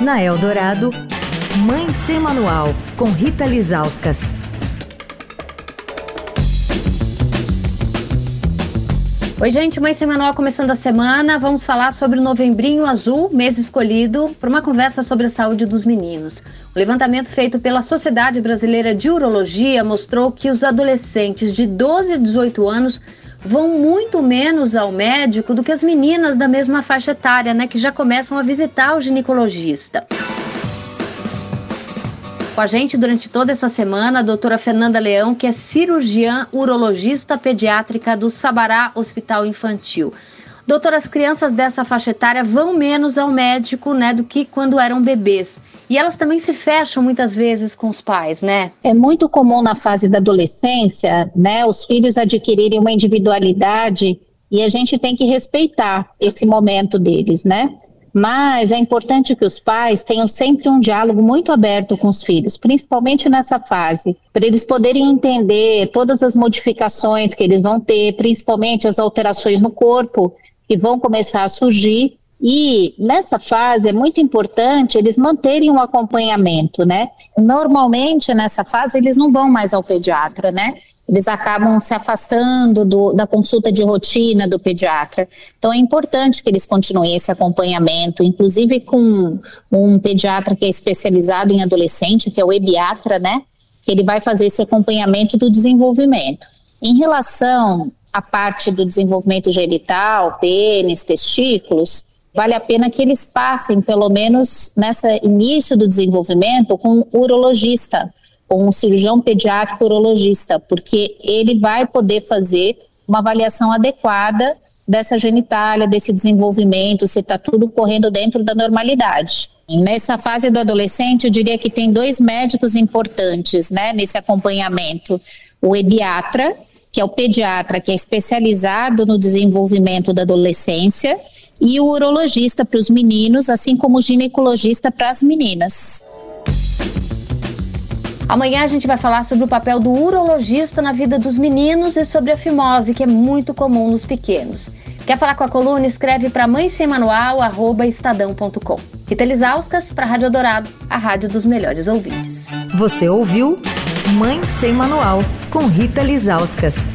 Na Eldorado, Mãe Sem Manual, com Rita Lizauskas. Oi, gente, Mãe Sem Manual começando a semana. Vamos falar sobre o Novembrinho Azul, mês escolhido para uma conversa sobre a saúde dos meninos. O levantamento feito pela Sociedade Brasileira de Urologia mostrou que os adolescentes de 12 a 18 anos vão muito menos ao médico do que as meninas da mesma faixa etária, né, que já começam a visitar o ginecologista. Com a gente durante toda essa semana, a doutora Fernanda Leão, que é cirurgiã urologista pediátrica do Sabará Hospital Infantil. Doutora, as crianças dessa faixa etária vão menos ao médico, né, do que quando eram bebês. E elas também se fecham muitas vezes com os pais, né? É muito comum na fase da adolescência, né, os filhos adquirirem uma individualidade e a gente tem que respeitar esse momento deles, né? Mas é importante que os pais tenham sempre um diálogo muito aberto com os filhos, principalmente nessa fase, para eles poderem entender todas as modificações que eles vão ter, principalmente as alterações no corpo que vão começar a surgir. E nessa fase é muito importante eles manterem um acompanhamento, né? Normalmente nessa fase eles não vão mais ao pediatra, né? Eles acabam se afastando do, da consulta de rotina do pediatra. Então é importante que eles continuem esse acompanhamento, inclusive com um pediatra que é especializado em adolescente, que é o ebiatra, né? Ele vai fazer esse acompanhamento do desenvolvimento. Em relação a parte do desenvolvimento genital, pênis, testículos, vale a pena que eles passem, pelo menos nesse início do desenvolvimento, com um urologista, com um cirurgião pediátrico urologista, porque ele vai poder fazer uma avaliação adequada dessa genitália, desse desenvolvimento, se está tudo correndo dentro da normalidade. Nessa fase do adolescente, eu diria que tem dois médicos importantes, né, nesse acompanhamento. O ebiatra, que é o pediatra que é especializado no desenvolvimento da adolescência, e o urologista para os meninos, assim como o ginecologista para as meninas. Amanhã a gente vai falar sobre o papel do urologista na vida dos meninos e sobre a fimose, que é muito comum nos pequenos. Quer falar com a coluna? Escreve para mãe sem manual, arroba estadão.com. Rita Lisauskas para a Rádio Dourado, a rádio dos melhores ouvintes. Você ouviu Mãe Sem Manual, com Rita Lisauskas.